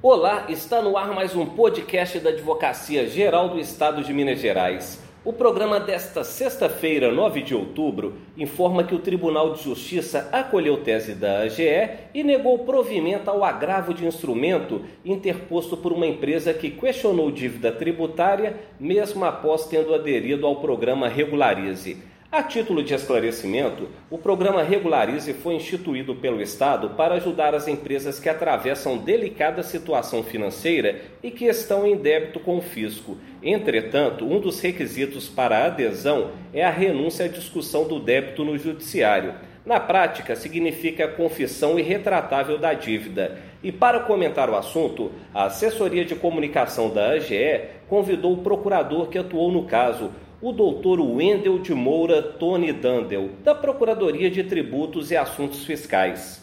Olá, está no ar mais um podcast da Advocacia Geral do Estado de Minas Gerais. O programa desta sexta-feira, 9 de outubro, informa que o Tribunal de Justiça acolheu tese da AGE e negou provimento ao agravo de instrumento interposto por uma empresa que questionou dívida tributária, mesmo após tendo aderido ao programa Regularize. A título de esclarecimento, o programa Regularize foi instituído pelo Estado para ajudar as empresas que atravessam delicada situação financeira e que estão em débito com o fisco. Entretanto, um dos requisitos para a adesão é a renúncia à discussão do débito no judiciário. Na prática, significa confissão irretratável da dívida. E para comentar o assunto, a assessoria de comunicação da AGE convidou o procurador que atuou no caso, o doutor Wendel de Moura Tony Dandel, da Procuradoria de Tributos e Assuntos Fiscais.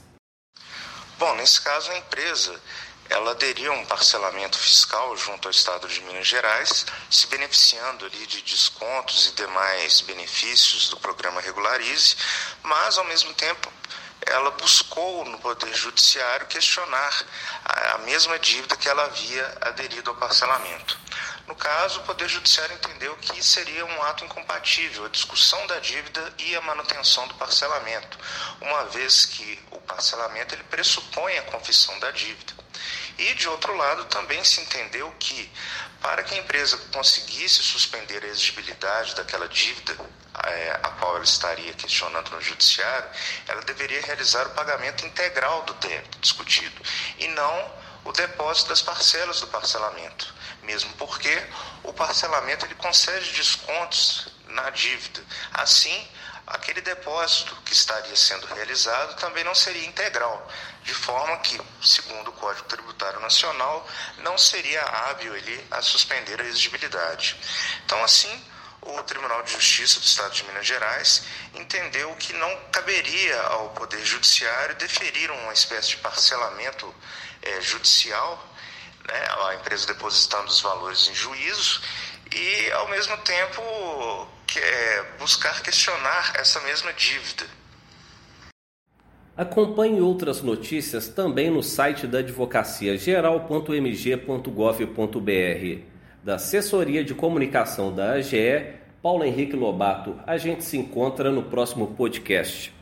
Bom, nesse caso a empresa ela aderiu a um parcelamento fiscal junto ao Estado de Minas Gerais, se beneficiando ali de descontos e demais benefícios do programa Regularize, mas ao mesmo tempo ela buscou no Poder Judiciário questionar a mesma dívida que ela havia aderido ao parcelamento. No caso, o Poder Judiciário entendeu que seria um ato incompatível a discussão da dívida e a manutenção do parcelamento, uma vez que o parcelamento ele pressupõe a confissão da dívida. E, de outro lado, também se entendeu que, para que a empresa conseguisse suspender a exigibilidade daquela dívida é, a qual ela estaria questionando no judiciário, ela deveria realizar o pagamento integral do débito discutido e não o depósito das parcelas do parcelamento, mesmo porque o parcelamento ele concede descontos na dívida. Assim, aquele depósito que estaria sendo realizado também não seria integral, de forma que, segundo o Código Tributário Nacional, não seria hábil ele a suspender a exigibilidade. Então, assim, o Tribunal de Justiça do Estado de Minas Gerais entendeu que não caberia ao Poder Judiciário deferir uma espécie de parcelamento é, judicial, né, a empresa depositando os valores em juízo, e, ao mesmo tempo, que, é, buscar questionar essa mesma dívida. Acompanhe outras notícias também no site da advocacia geral.mg.gov.br da Assessoria de Comunicação da AGE, Paulo Henrique Lobato. A gente se encontra no próximo podcast.